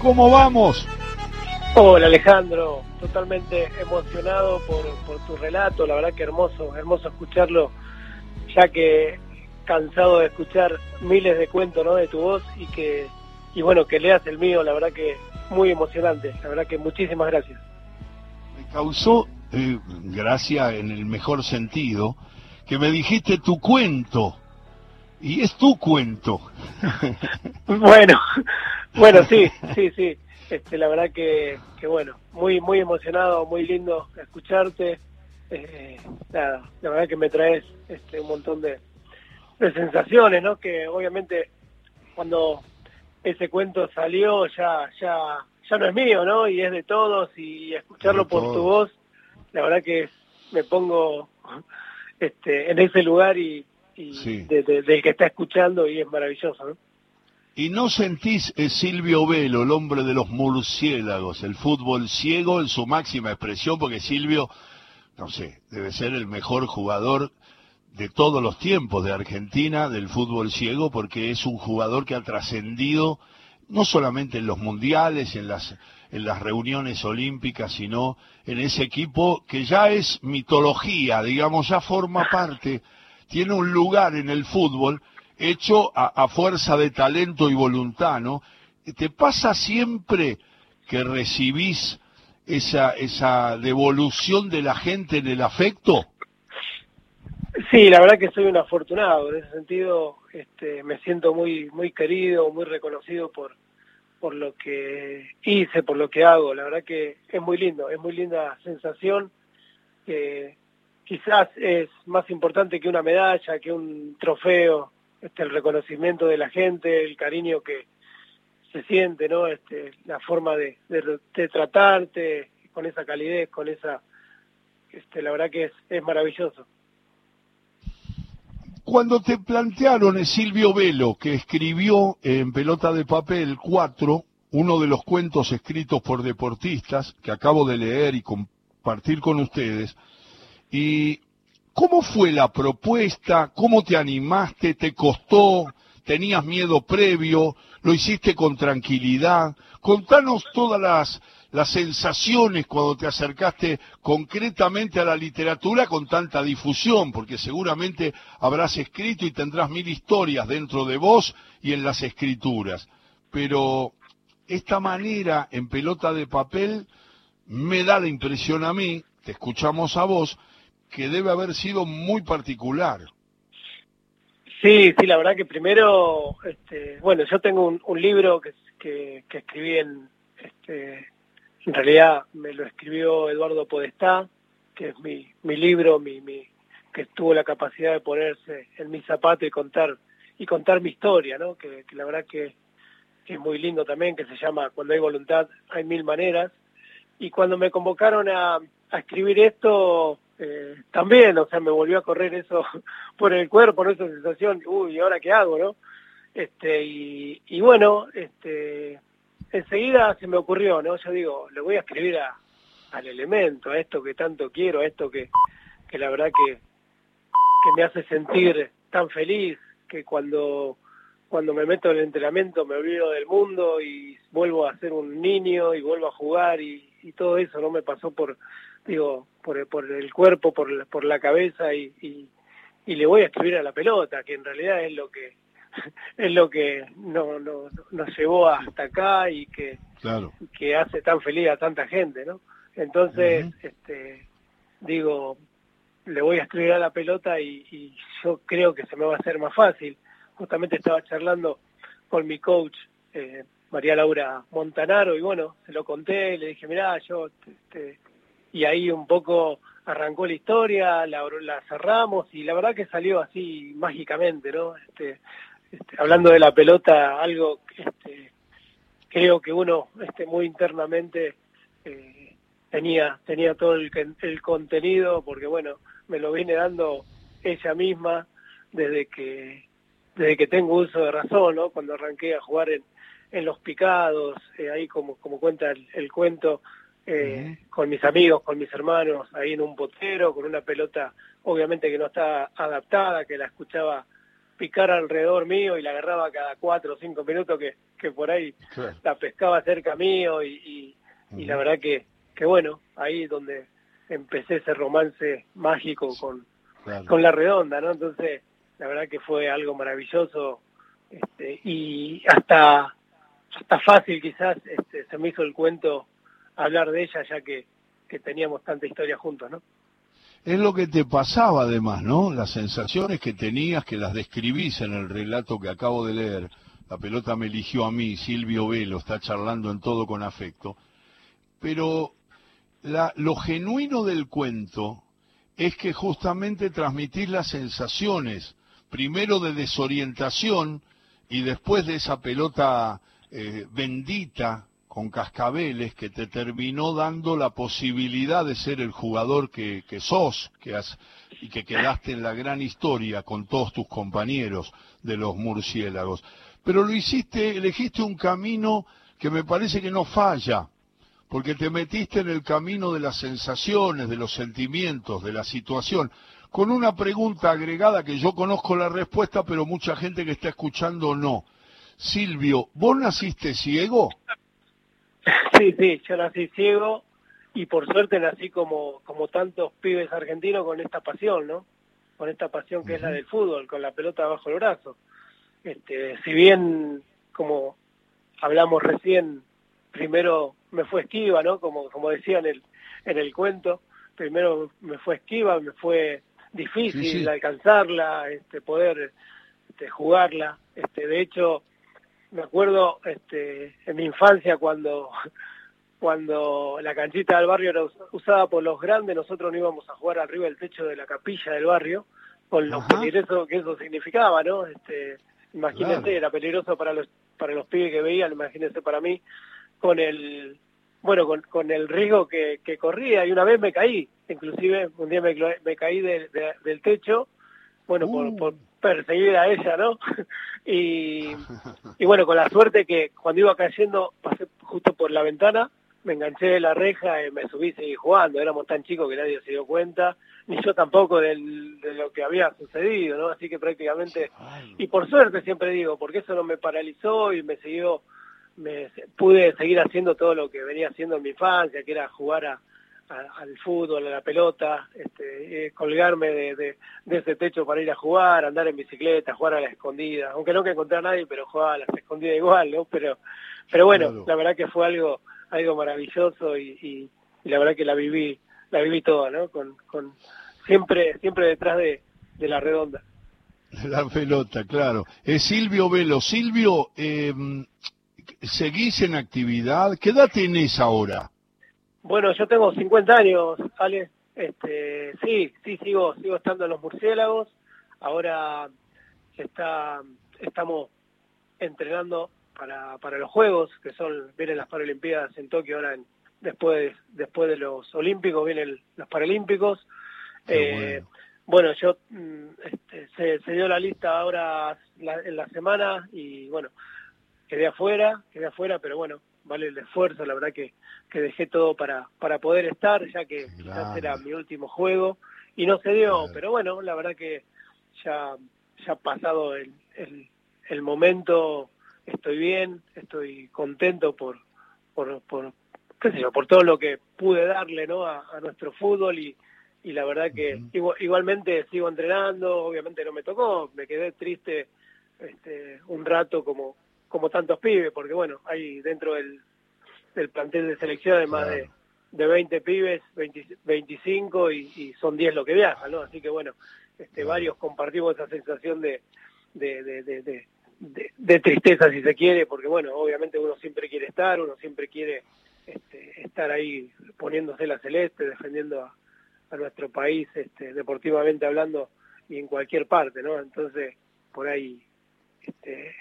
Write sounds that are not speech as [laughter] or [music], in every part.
¿cómo vamos? Hola Alejandro, totalmente emocionado por, por tu relato, la verdad que hermoso, hermoso escucharlo, ya que cansado de escuchar miles de cuentos ¿no? de tu voz y que y bueno que leas el mío, la verdad que muy emocionante, la verdad que muchísimas gracias. Me causó eh, gracia en el mejor sentido que me dijiste tu cuento y es tu cuento. [laughs] bueno, bueno sí, sí, sí. Este, la verdad que, que bueno, muy muy emocionado, muy lindo escucharte. Eh, nada, la verdad que me traes este, un montón de, de sensaciones, ¿no? Que obviamente cuando ese cuento salió ya ya ya no es mío, ¿no? Y es de todos y escucharlo por tu voz, la verdad que me pongo este en ese lugar y, del que está escuchando y es maravilloso, ¿no? ¿Y no sentís eh, Silvio Velo, el hombre de los murciélagos, el fútbol ciego en su máxima expresión? Porque Silvio, no sé, debe ser el mejor jugador de todos los tiempos de Argentina del fútbol ciego porque es un jugador que ha trascendido no solamente en los mundiales, en las, en las reuniones olímpicas, sino en ese equipo que ya es mitología, digamos, ya forma parte, tiene un lugar en el fútbol hecho a, fuerza de talento y voluntad, ¿no? ¿Te pasa siempre que recibís esa, esa devolución de la gente en el afecto? Sí, la verdad que soy un afortunado, en ese sentido este, me siento muy muy querido, muy reconocido por, lo que hice, por lo que hago, la verdad que es muy lindo, es muy linda sensación, que quizás es más importante que una medalla, que un trofeo, este, el reconocimiento de la gente, el cariño que se siente, ¿no? Este, la forma de, de, tratarte con esa calidez, con esa, este, la verdad que es, es maravilloso. Cuando te plantearon Silvio Velo, que escribió en Pelota de Papel 4, uno de los cuentos escritos por deportistas que acabo de leer y compartir con ustedes, y ¿cómo fue la propuesta? ¿Cómo te animaste? ¿Te costó? ¿Tenías miedo previo? ¿Lo hiciste con tranquilidad? Contanos todas las sensaciones cuando te acercaste concretamente a la literatura con tanta difusión, porque seguramente habrás escrito y tendrás mil historias dentro de vos y en las escrituras. Pero esta manera en pelota de papel me da la impresión a mí, te escuchamos a vos, que debe haber sido muy particular. Sí, sí, la verdad que primero, este, bueno, yo tengo un, libro que, que, que, escribí en, este, en realidad me lo escribió Eduardo Podestá, que es mi, mi libro, mi, mi, que tuvo la capacidad de ponerse en mi zapato y contar y contar mi historia, ¿no? Que, la verdad que, es muy lindo también, que se llama Cuando hay voluntad hay mil maneras. Y cuando me convocaron a, a escribir esto, eh, también, o sea, me volvió a correr eso [laughs] por el cuerpo, ¿no? esa sensación, uy, ¿y ahora qué hago, no? Este, y, bueno, este, enseguida se me ocurrió, ¿no? Yo digo, le voy a escribir a, al elemento, a esto que tanto quiero, a esto que, que la verdad que, que me hace sentir tan feliz, que cuando, cuando me meto en el entrenamiento me olvido del mundo y vuelvo a ser un niño y vuelvo a jugar y todo eso no me pasó por, digo, por, por el cuerpo, por, por la cabeza y, y, y le voy a escribir a la pelota, que en realidad es lo que [laughs] es lo que no, no, nos llevó hasta acá y que, que hace tan feliz a tanta gente, ¿no? Entonces, este, digo, le voy a escribir a la pelota y, yo creo que se me va a hacer más fácil. Justamente estaba charlando con mi coach, eh, María Laura Montanaro, y bueno, se lo conté, le dije, mirá, yo, este, y ahí un poco arrancó la historia, la, cerramos, y la verdad que salió así mágicamente, ¿no? Este, este, hablando de la pelota, algo este, creo que uno este, muy internamente eh, tenía tenía todo el, el contenido, porque bueno, me lo viene dando ella misma desde que desde que tengo uso de razón, ¿no? Cuando arranqué a jugar en, los picados, eh, ahí como, como cuenta el, cuento, eh, con mis amigos, con mis hermanos, ahí en un potero, con una pelota obviamente que no está adaptada, que la escuchaba picar alrededor mío y la agarraba cada cuatro o cinco minutos que, que por ahí la pescaba cerca mío y, y, la verdad que, que bueno, ahí donde empecé ese romance mágico con, con la redonda, ¿no? Entonces, la verdad que fue algo maravilloso este, y hasta, hasta fácil quizás este, se me hizo el cuento hablar de ella ya que, que teníamos tanta historia juntos, ¿no? Es lo que te pasaba además, ¿no? Las sensaciones que tenías, que las describís en el relato que acabo de leer. La pelota me eligió a mí, Silvio Velo, está charlando en todo con afecto. Pero la, lo genuino del cuento es que justamente transmitís las sensaciones, primero de desorientación y después de esa pelota eh, bendita con cascabeles que te terminó dando la posibilidad de ser el jugador que, sos que has, y que quedaste en la gran historia con todos tus compañeros de los murciélagos. Pero lo hiciste, elegiste un camino que me parece que no falla, porque te metiste en el camino de las sensaciones, de los sentimientos, de la situación, con una pregunta agregada que yo conozco la respuesta, pero mucha gente que está escuchando no. Silvio, ¿vos naciste ciego? Sí, sí, yo nací ciego y por suerte nací como, como tantos pibes argentinos con esta pasión, ¿no? Con esta pasión que es la del fútbol, con la pelota bajo el brazo. Este, si bien, como hablamos recién, primero me fue esquiva, ¿no? Como, como decía en el, en el cuento, primero me fue esquiva, me fue difícil alcanzarla, este, poder este, jugarla. Este, de hecho, me acuerdo este, en mi infancia cuando, cuando la canchita del barrio era usada por los grandes, nosotros no íbamos a jugar arriba del techo de la capilla del barrio, con lo peligroso que eso significaba, ¿no? Este, imagínense, era peligroso para los, para los pibes que veían, imagínense para mí, con el, bueno, con, con el riesgo que, que corría, y una vez me caí, inclusive un día me, me caí del techo, bueno, por, uh. por, perseguir a ella, ¿no? [laughs] y, y bueno, con la suerte que cuando iba cayendo pasé justo por la ventana, me enganché de la reja y me subí y seguí jugando. Éramos tan chicos que nadie se dio cuenta, ni yo tampoco de lo que había sucedido, ¿no? Así que prácticamente, y por suerte siempre digo, porque eso no me paralizó y me siguió, me pude seguir haciendo todo lo que venía haciendo en mi infancia, que era jugar a, al fútbol, a la pelota, este, eh, colgarme de, ese techo para ir a jugar, andar en bicicleta, jugar a la escondida, aunque no que encontré a nadie, pero jugaba a la escondida igual, ¿no? Pero, pero bueno, la verdad que fue algo, algo maravilloso y, la verdad que la viví, la viví toda, ¿no? Con, con siempre, siempre detrás de, la redonda. La pelota, claro. Es Silvio Velo. Silvio, eh, ¿seguís en actividad? ¿Qué edad tenés ahora? Bueno, yo tengo 50 años, Ale. Este, sí, sí, sigo, sigo estando en los murciélagos. Ahora está, estamos entrenando para, para los Juegos, que son, vienen las Paralimpiadas en Tokio ahora después, después de los Olímpicos, vienen los Paralímpicos. Eh, bueno. yo mm, este, se, se, dio la lista ahora en la semana y bueno, quedé afuera, quedé afuera, pero bueno, vale el esfuerzo, la verdad que, que dejé todo para, para poder estar, ya que quizás era mi último juego, y no se dio, pero bueno, la verdad que ya, ya pasado el, el, momento, estoy bien, estoy contento por, por, por, qué sé yo, por todo lo que pude darle ¿no? a, nuestro fútbol y, y la verdad que igualmente sigo entrenando, obviamente no me tocó, me quedé triste este, un rato como, como tantos pibes, porque bueno, hay dentro del, del plantel de selección hay más de, de 20 pibes, 25 y, son 10 lo que viajan, ¿no? Así que bueno, este, varios compartimos esa sensación de, de, de, de, tristeza, si se quiere, porque bueno, obviamente uno siempre quiere estar, uno siempre quiere este, estar ahí poniéndose la celeste, defendiendo a, a nuestro país, este, deportivamente hablando, y en cualquier parte, ¿no? Entonces, por ahí este,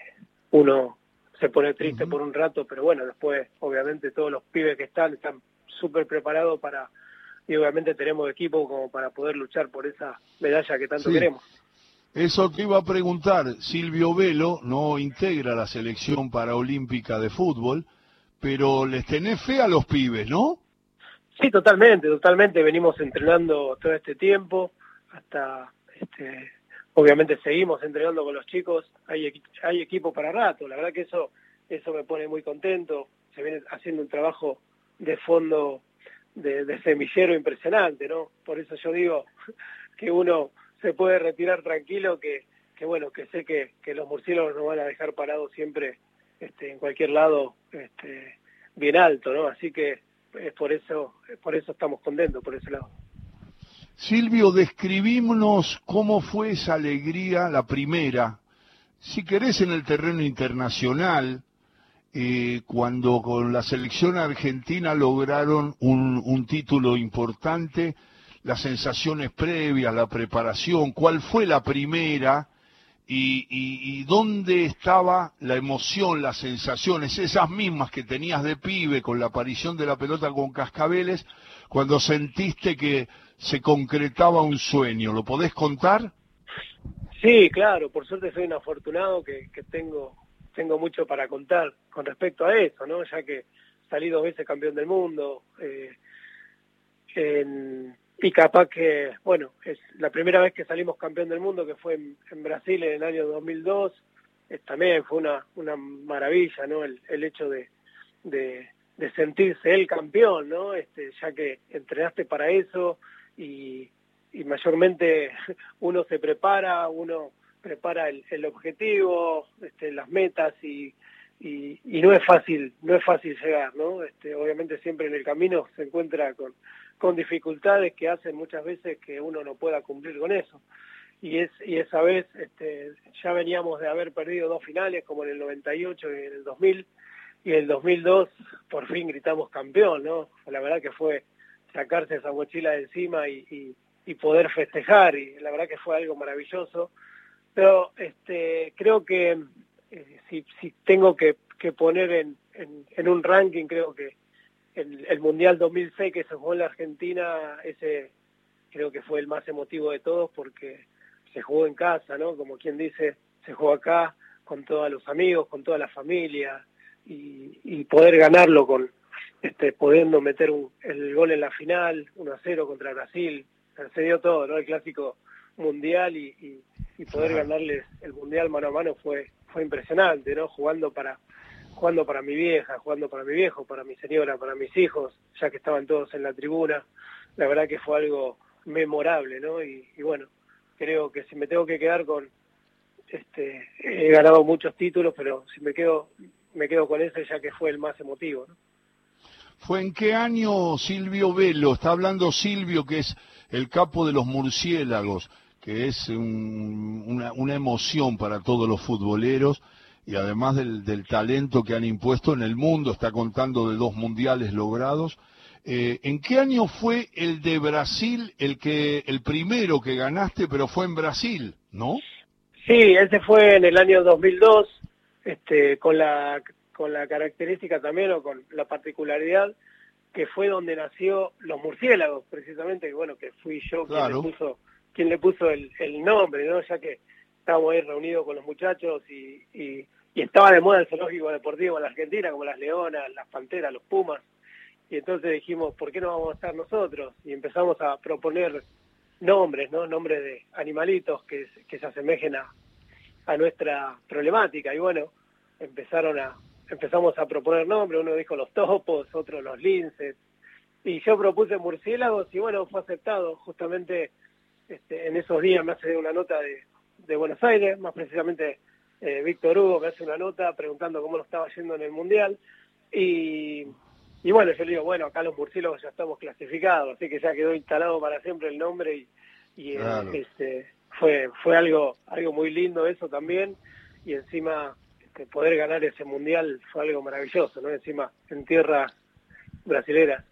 uno se pone triste por un rato, pero bueno, después obviamente todos los pibes que están están súper preparados para, y obviamente tenemos equipo como para poder luchar por esa medalla que tanto queremos. Eso te iba a preguntar, Silvio Velo no integra la selección paraolímpica de fútbol, pero les tenés fe a los pibes, ¿no? Sí, totalmente, totalmente. Venimos entrenando todo este tiempo, hasta este, obviamente seguimos entrenando con los chicos, hay, hay equipo para rato, la verdad que eso, eso me pone muy contento, se viene haciendo un trabajo de fondo de, semillero impresionante, ¿no? Por eso yo digo [laughs] que uno se puede retirar tranquilo, que, que bueno, que sé que, que los murciélagos nos van a dejar parados siempre este, en cualquier lado este, bien alto, ¿no? Así que es por eso, por eso estamos contentos por ese lado. Silvio, describímonos cómo fue esa alegría, la primera, si querés en el terreno internacional, eh, cuando con la selección argentina lograron un, un título importante, las sensaciones previas, la preparación, cuál fue la primera y, y, dónde estaba la emoción, las sensaciones, esas mismas que tenías de pibe con la aparición de la pelota con cascabeles, cuando sentiste que se concretaba un sueño. ¿Lo podés contar? Sí, claro, por suerte soy un afortunado que, que tengo, tengo mucho para contar con respecto a eso, ¿no? Ya que salí dos veces campeón del mundo, eh, y capaz que, bueno, es la primera vez que salimos campeón del mundo, que fue en, Brasil en el año 2002, también fue una, una maravilla, ¿no? El, el hecho de, de, sentirse el campeón, ¿no? Este, ya que entrenaste para eso y, mayormente [laughs] uno se prepara, uno prepara el, objetivo, este, las metas y, y, y, no es fácil, no es fácil llegar, ¿no? Este, obviamente siempre en el camino se encuentra con, con dificultades que hacen muchas veces que uno no pueda cumplir con eso. Y, es, y esa vez este, ya veníamos de haber perdido dos finales, como en el 98 y en el 2000, y en el 2002 por fin gritamos campeón, ¿no? La verdad que fue sacarse esa mochila de encima y, y, poder festejar, y la verdad que fue algo maravilloso. Pero este, creo que eh, si, si tengo que, que poner en, en, en un ranking, creo que el, Mundial 2006 que se jugó en la Argentina, ese creo que fue el más emotivo de todos porque se jugó en casa, ¿no? Como quien dice, se jugó acá con todos los amigos, con toda la familia y, y poder ganarlo con este pudiendo meter un, el gol en la final, 1 a 0 contra Brasil, se dio todo, ¿no? El clásico mundial y, y, y poder ganarles el mundial mano a mano fue fue impresionante, ¿no? Jugando para jugando para mi vieja, jugando para mi viejo, para mi señora, para mis hijos, ya que estaban todos en la tribuna. La verdad que fue algo memorable, ¿no? Y, bueno, creo que si me tengo que quedar con, este, he ganado muchos títulos, pero si me quedo, me quedo con ese ya que fue el más emotivo, ¿no? ¿Fue en qué año Silvio Velo? Está hablando Silvio, que es el capo de los murciélagos, que es una, una emoción para todos los futboleros y además del, talento que han impuesto en el mundo, está contando de dos mundiales logrados. Eh, ¿En qué año fue el de Brasil, el que el primero que ganaste, pero fue en Brasil, no? Sí, ese fue en el año 2002, este, con la con la característica también o con la particularidad que fue donde nació los murciélagos, precisamente, que bueno, que fui yo quien le puso quien le puso el, el nombre, ¿no? Ya que estábamos ahí reunidos con los muchachos y, y y estaba de moda el zoológico deportivo en la Argentina, como las leonas, las panteras, los pumas, y entonces dijimos, ¿por qué no vamos a estar nosotros? Y empezamos a proponer nombres, ¿no? Nombres de animalitos que, que se asemejen a, a nuestra problemática, y bueno, empezaron a, empezamos a proponer nombres, uno dijo los topos, otro los linces, y yo propuse murciélagos, y bueno, fue aceptado, justamente este, en esos días me hace una nota de, de Buenos Aires, más precisamente eh, Víctor Hugo me hace una nota preguntando cómo lo estaba yendo en el Mundial y, y bueno, yo le digo, bueno, acá los murciélagos ya estamos clasificados, así que ya quedó instalado para siempre el nombre y, y eh, este, fue, fue algo, algo muy lindo eso también y encima este, poder ganar ese Mundial fue algo maravilloso, ¿no? Encima en tierra brasilera.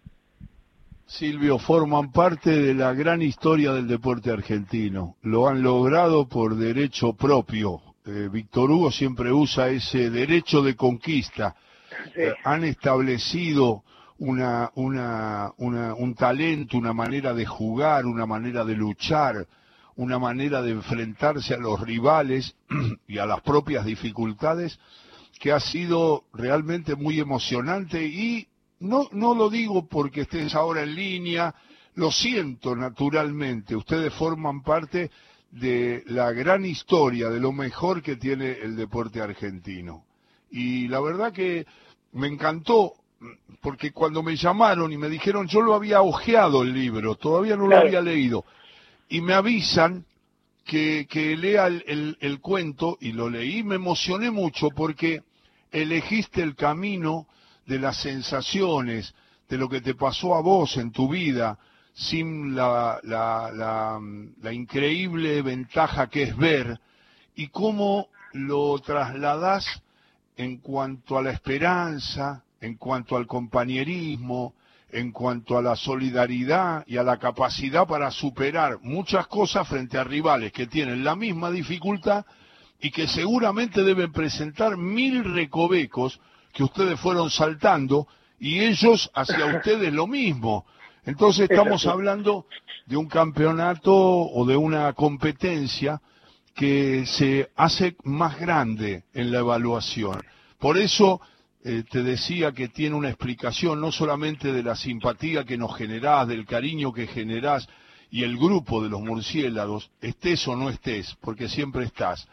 Silvio, forman parte de la gran historia del deporte argentino. Lo han logrado por derecho propio, eh, Víctor Hugo siempre usa ese derecho de conquista. Eh, han establecido una, una, una, un talento, una manera de jugar, una manera de luchar, una manera de enfrentarse a los rivales [clears throat] y a las propias dificultades que ha sido realmente muy emocionante. Y no, no lo digo porque estés ahora en línea, lo siento naturalmente, ustedes forman parte de la gran historia, de lo mejor que tiene el deporte argentino. Y la verdad que me encantó, porque cuando me llamaron y me dijeron, yo lo había ojeado el libro, todavía no lo había leído, y me avisan que, lea el, cuento, y lo leí, me emocioné mucho porque elegiste el camino de las sensaciones, de lo que te pasó a vos en tu vida, sin la, la, la, increíble ventaja que es ver, y cómo lo trasladás en cuanto a la esperanza, en cuanto al compañerismo, en cuanto a la solidaridad y a la capacidad para superar muchas cosas frente a rivales que tienen la misma dificultad y que seguramente deben presentar mil recovecos que ustedes fueron saltando y ellos hacia [laughs] ustedes lo mismo. Entonces estamos hablando de un campeonato o de una competencia que se hace más grande en la evaluación. Por eso eh, te decía que tiene una explicación no solamente de la simpatía que nos generás, del cariño que generás y el grupo de los murciélagos, estés o no estés, porque siempre estás,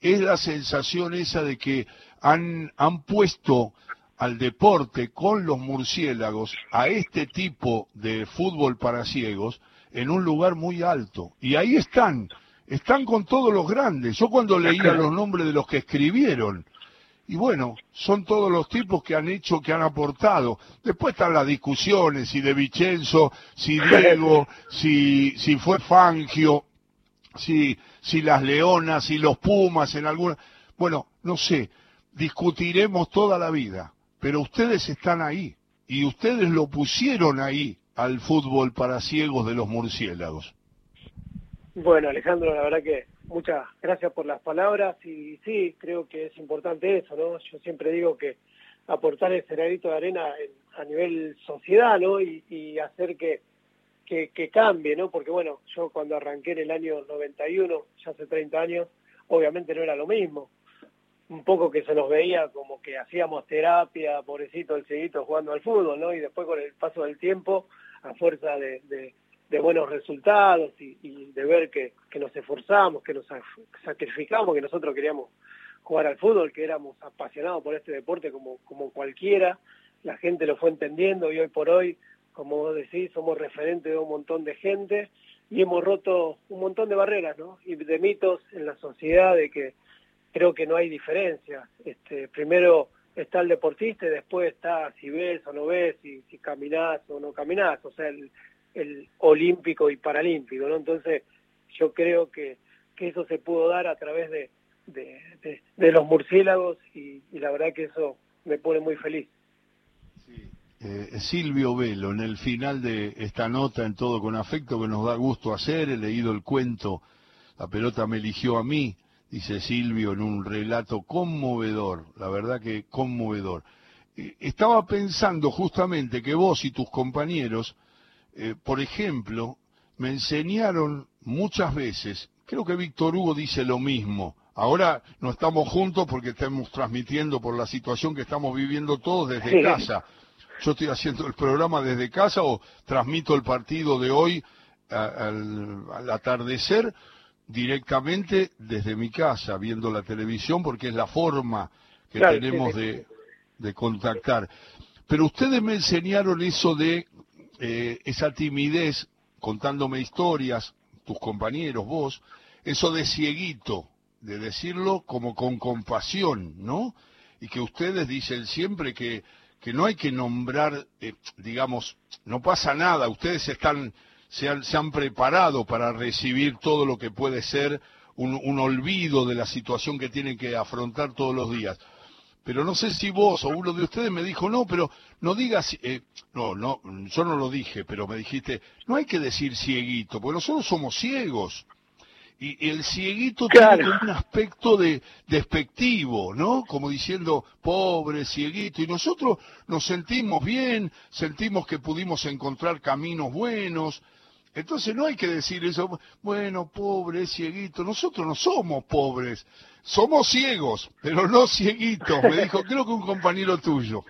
es la sensación esa de que han, han puesto al deporte con los murciélagos, a este tipo de fútbol para ciegos, en un lugar muy alto. Y ahí están, están con todos los grandes. Yo cuando leía los nombres de los que escribieron, y bueno, son todos los tipos que han hecho, que han aportado. Después están las discusiones, si de Vicenzo, si [laughs] Diego, si, si fue Fangio, si, si las Leonas, si los Pumas en alguna... Bueno, no sé, discutiremos toda la vida, pero ustedes están ahí, y ustedes lo pusieron ahí al fútbol para ciegos de los murciélagos. Bueno, Alejandro, la verdad que muchas gracias por las palabras y sí, creo que es importante eso, ¿no? Yo siempre digo que aportar el granito de arena a nivel sociedad, ¿no? Y, hacer que, que, cambie, ¿no? Porque bueno, yo cuando arranqué en el año 91, ya hace 30 años, obviamente no era lo mismo. Un poco que se nos veía como que hacíamos terapia, pobrecito el seguito jugando al fútbol, ¿no? Y después con el paso del tiempo, a fuerza de de buenos resultados y, de ver que, nos esforzamos, que nos sacrificamos, que nosotros queríamos jugar al fútbol, que éramos apasionados por este deporte como, como cualquiera, la gente lo fue entendiendo y hoy por hoy, como vos decís, somos referentes de un montón de gente y hemos roto un montón de barreras ¿no? y de mitos en la sociedad de que creo que no hay diferencia. Este, primero está el deportista y después está si ves o no ves, si, si caminás o no caminás. O sea, el, el olímpico y paralímpico, ¿no? Entonces yo creo que, que eso se pudo dar a través de, de, los murciélagos y, la verdad que eso me pone muy feliz. Eh, Silvio Velo, en el final de esta nota en todo con afecto que nos da gusto hacer, he leído el cuento La pelota me eligió a mí, dice Silvio en un relato conmovedor, la verdad que conmovedor. Eh, estaba pensando justamente que vos y tus compañeros eh, por ejemplo, me enseñaron muchas veces, creo que Víctor Hugo dice lo mismo, ahora no estamos juntos porque estamos transmitiendo por la situación que estamos viviendo todos desde casa. Yo estoy haciendo el programa desde casa o transmito el partido de hoy al, atardecer directamente desde mi casa, viendo la televisión, porque es la forma que tenemos de, de contactar. Pero ustedes me enseñaron eso de eh, esa timidez contándome historias, tus compañeros, vos, eso de cieguito, de decirlo como con compasión, ¿no? Y que ustedes dicen siempre que, que no hay que nombrar, eh, digamos, no pasa nada, ustedes están, se han, se han preparado para recibir todo lo que puede ser un, un olvido de la situación que tienen que afrontar todos los días pero no sé si vos o uno de ustedes me dijo, no, pero no digas, eh, no, no, yo no lo dije, pero me dijiste, no hay que decir cieguito, porque nosotros somos ciegos. Y, el cieguito tiene un aspecto de despectivo, ¿no? Como diciendo, pobre, cieguito. Y nosotros nos sentimos bien, sentimos que pudimos encontrar caminos buenos, entonces no hay que decir eso, bueno, pobre, cieguito, nosotros no somos pobres, somos ciegos, pero no cieguitos, me dijo, [laughs] creo que un compañero tuyo.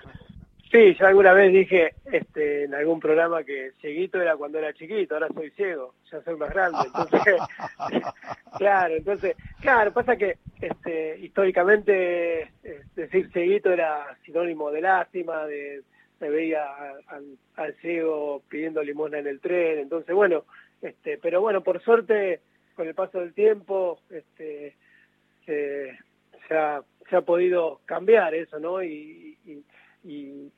Sí, yo alguna vez dije este, en algún programa que cieguito era cuando era chiquito, ahora soy ciego, ya soy más grande. Entonces, [laughs] claro, entonces, claro, pasa que este, históricamente decir cieguito era sinónimo de lástima, de se veía al, ciego pidiendo limosna en el tren, entonces bueno, este, pero bueno, por suerte, con el paso del tiempo, este, se, ha, se ha podido cambiar eso, ¿no? y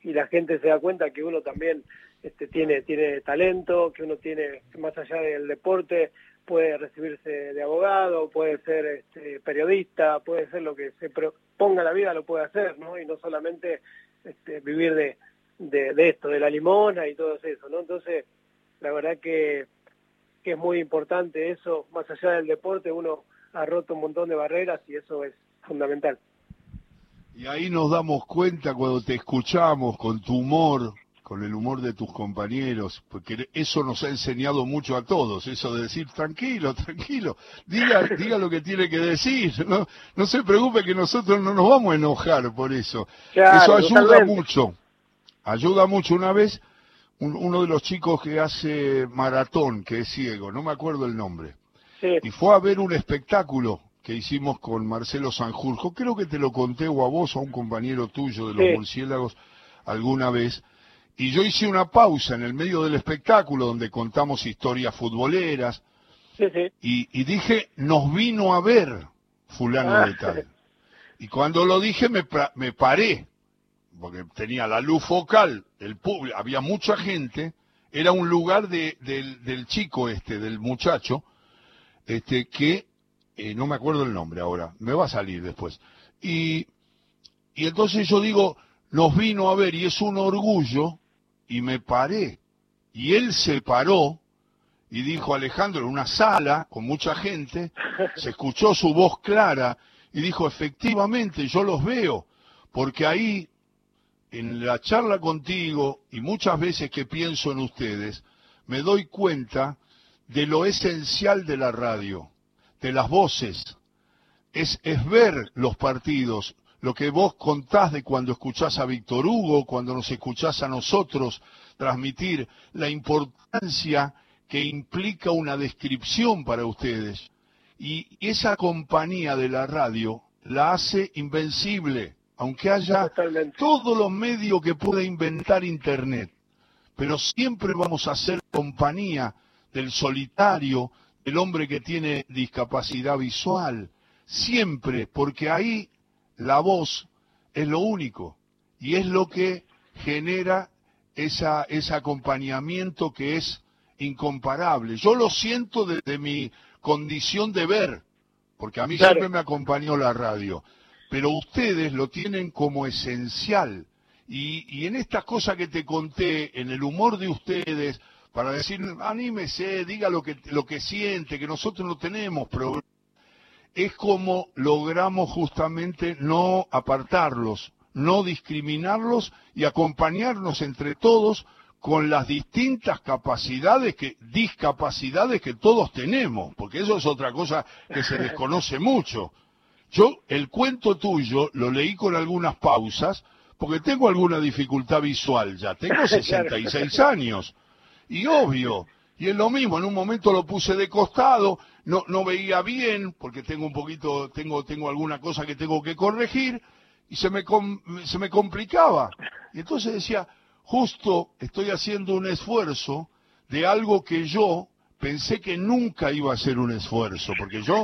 la gente se da cuenta que uno también este, tiene, tiene talento, que uno tiene, más allá del deporte, puede recibirse de abogado, puede ser este, periodista, puede ser lo que se proponga la vida, lo puede hacer, ¿no? Y no solamente este, vivir de, de, esto, de la limona y todo eso, ¿no? Entonces, la verdad que, que es muy importante eso, más allá del deporte, uno ha roto un montón de barreras y eso es fundamental. Y ahí nos damos cuenta cuando te escuchamos con tu humor, con el humor de tus compañeros, porque eso nos ha enseñado mucho a todos, eso de decir tranquilo, tranquilo, diga, [laughs] diga lo que tiene que decir, no, no se preocupe que nosotros no nos vamos a enojar por eso. eso ayuda mucho, ayuda mucho. Una vez uno de los chicos que hace maratón, que es ciego, no me acuerdo el nombre, y fue a ver un espectáculo que hicimos con Marcelo Sanjurjo, creo que te lo conté o a vos o a un compañero tuyo de los murciélagos alguna vez, y yo hice una pausa en el medio del espectáculo donde contamos historias futboleras, Y, dije, nos vino a ver fulano ah. de tal. Y cuando lo dije me, me paré, porque tenía la luz focal, el público, había mucha gente, era un lugar de, del, del chico este, del muchacho, este, que eh, no me acuerdo el nombre ahora, me va a salir después. Y, y entonces yo digo, nos vino a ver y es un orgullo, y me paré. Y él se paró y dijo, Alejandro, en una sala con mucha gente, se escuchó su voz clara y dijo, efectivamente, yo los veo, porque ahí, en la charla contigo y muchas veces que pienso en ustedes, me doy cuenta de lo esencial de la radio de las voces, es, ver los partidos, lo que vos contás de cuando escuchás a Víctor Hugo, cuando nos escuchás a nosotros transmitir, la importancia que implica una descripción para ustedes. Y esa compañía de la radio la hace invencible, aunque haya todos los medios que pueda inventar Internet. Pero siempre vamos a ser compañía del solitario, el hombre que tiene discapacidad visual, siempre, porque ahí la voz es lo único y es lo que genera esa, ese acompañamiento que es incomparable. Yo lo siento desde mi condición de ver, porque a mí siempre me acompañó la radio, pero ustedes lo tienen como esencial. Y, en estas cosas que te conté, en el humor de ustedes, para decir, anímese, diga lo que, lo que siente, que nosotros no tenemos problemas. Es como logramos justamente no apartarlos, no discriminarlos y acompañarnos entre todos con las distintas capacidades que, discapacidades que todos tenemos, porque eso es otra cosa que se desconoce mucho. Yo el cuento tuyo lo leí con algunas pausas, porque tengo alguna dificultad visual ya, tengo [laughs] 66 años. Y obvio, y es lo mismo, en un momento lo puse de costado, no, no veía bien, porque tengo un poquito, tengo, tengo alguna cosa que tengo que corregir, y se me, se me complicaba. Y entonces decía, justo estoy haciendo un esfuerzo de algo que yo pensé que nunca iba a ser un esfuerzo, porque yo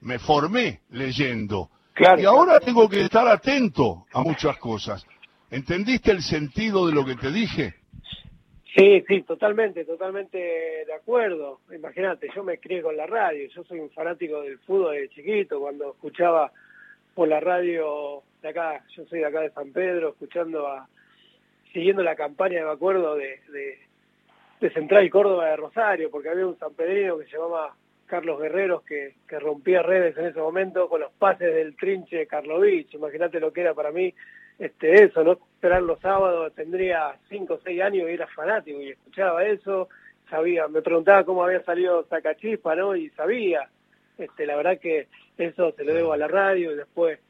me formé leyendo. y ahora tengo que estar atento a muchas cosas. ¿Entendiste el sentido de lo que te dije? Sí, sí, totalmente, totalmente de acuerdo. Imagínate, yo me crié con la radio, yo soy un fanático del fútbol de chiquito, cuando escuchaba por la radio de acá, yo soy de acá de San Pedro, escuchando a, siguiendo la campaña, me acuerdo, de, de, Central y Córdoba de Rosario, porque había un sanpedrino que se llamaba Carlos Guerreros que, que rompía redes en ese momento con los pases del trinche Karlovich, imagínate lo que era para mí este, eso, no esperar los sábados, tendría cinco o seis años y era fanático y escuchaba eso, sabía, me preguntaba cómo había salido Sacachispa, ¿no? Y sabía, este, la verdad que eso se lo debo a la radio y después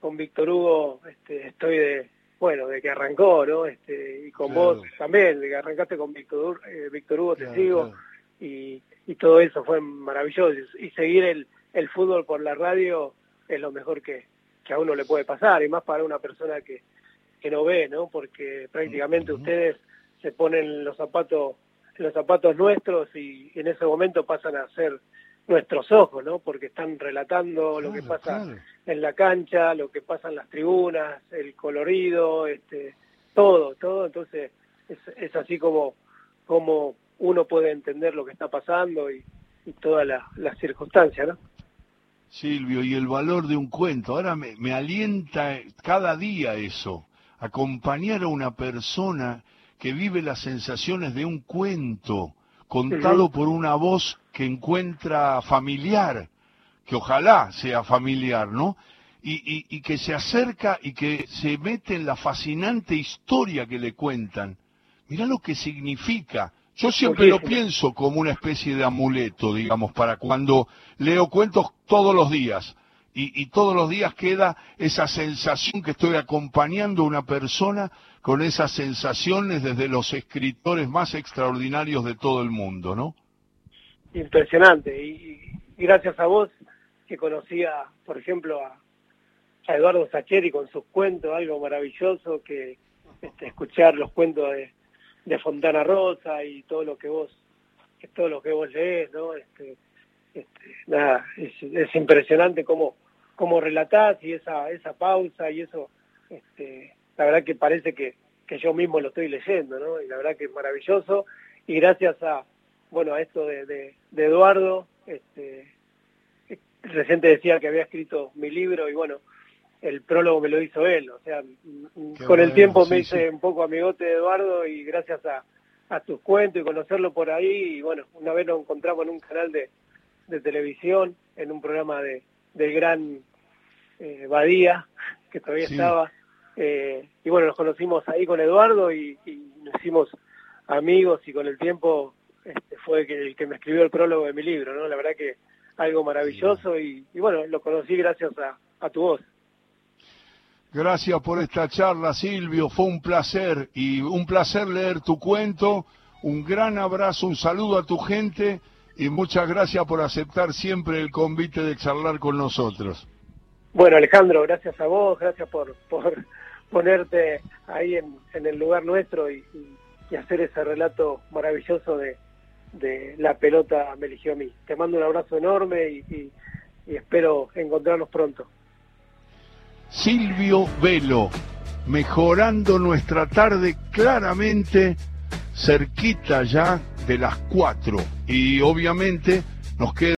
con Víctor Hugo este, estoy de, bueno, de que arrancó, ¿no? Este, y con vos también, de que arrancaste con Víctor, eh, Víctor Hugo, te sigo, y, y todo eso fue maravilloso. Y seguir el, el fútbol por la radio es lo mejor que, que a uno le puede pasar, y más para una persona que, que no ve, ¿no? Porque prácticamente ustedes se ponen los zapatos los zapatos nuestros y, en ese momento pasan a ser nuestros ojos, ¿no? Porque están relatando lo que pasa en la cancha, lo que pasa en las tribunas, el colorido, este, todo, todo. Entonces es, es así como, como uno puede entender lo que está pasando y, y todas las la circunstancias, ¿no? Silvio, y el valor de un cuento. Ahora me, me alienta cada día eso, acompañar a una persona que vive las sensaciones de un cuento contado por una voz que encuentra familiar, que ojalá sea familiar, ¿no? Y, y, y, que se acerca y que se mete en la fascinante historia que le cuentan. Mirá lo que significa yo siempre lo pienso como una especie de amuleto, digamos, para cuando leo cuentos todos los días. Y, todos los días queda esa sensación que estoy acompañando a una persona con esas sensaciones desde los escritores más extraordinarios de todo el mundo, ¿no? Impresionante. Y, gracias a vos que conocía, por ejemplo, a, Eduardo Sacheri con sus cuentos, algo maravilloso que este, escuchar los cuentos de, de Fontana Rosa y todo lo que vos todo lo que vos lees, ¿no? Este, este, nada, es, impresionante cómo, cómo relatás y esa, esa pausa y eso, este, la verdad que parece que, que yo mismo lo estoy leyendo, ¿no? Y la verdad que es maravilloso y gracias a, bueno, a esto de, de, Eduardo, este, reciente decía que había escrito mi libro y bueno, el prólogo me lo hizo él, o sea, con el tiempo me hice un poco amigote de Eduardo y gracias a, a tus cuentos y conocerlo por ahí, y bueno, una vez nos encontramos en un canal de, de televisión, en un programa de, del gran eh, Badía, que todavía estaba, eh, y bueno, nos conocimos ahí con Eduardo y, nos hicimos amigos y con el tiempo este, fue el que me escribió el prólogo de mi libro, ¿no? La verdad que algo maravilloso y, y bueno, lo conocí gracias a, a tu voz. Gracias por esta charla, Silvio. Fue un placer y un placer leer tu cuento. Un gran abrazo, un saludo a tu gente y muchas gracias por aceptar siempre el convite de charlar con nosotros. Bueno, Alejandro, gracias a vos, gracias por, por [laughs] ponerte ahí en, el lugar nuestro y, hacer ese relato maravilloso de, de la pelota me eligió a mí. Te mando un abrazo enorme y espero encontrarnos pronto. Silvio Velo, mejorando nuestra tarde claramente cerquita ya de las cuatro. Y obviamente nos queda...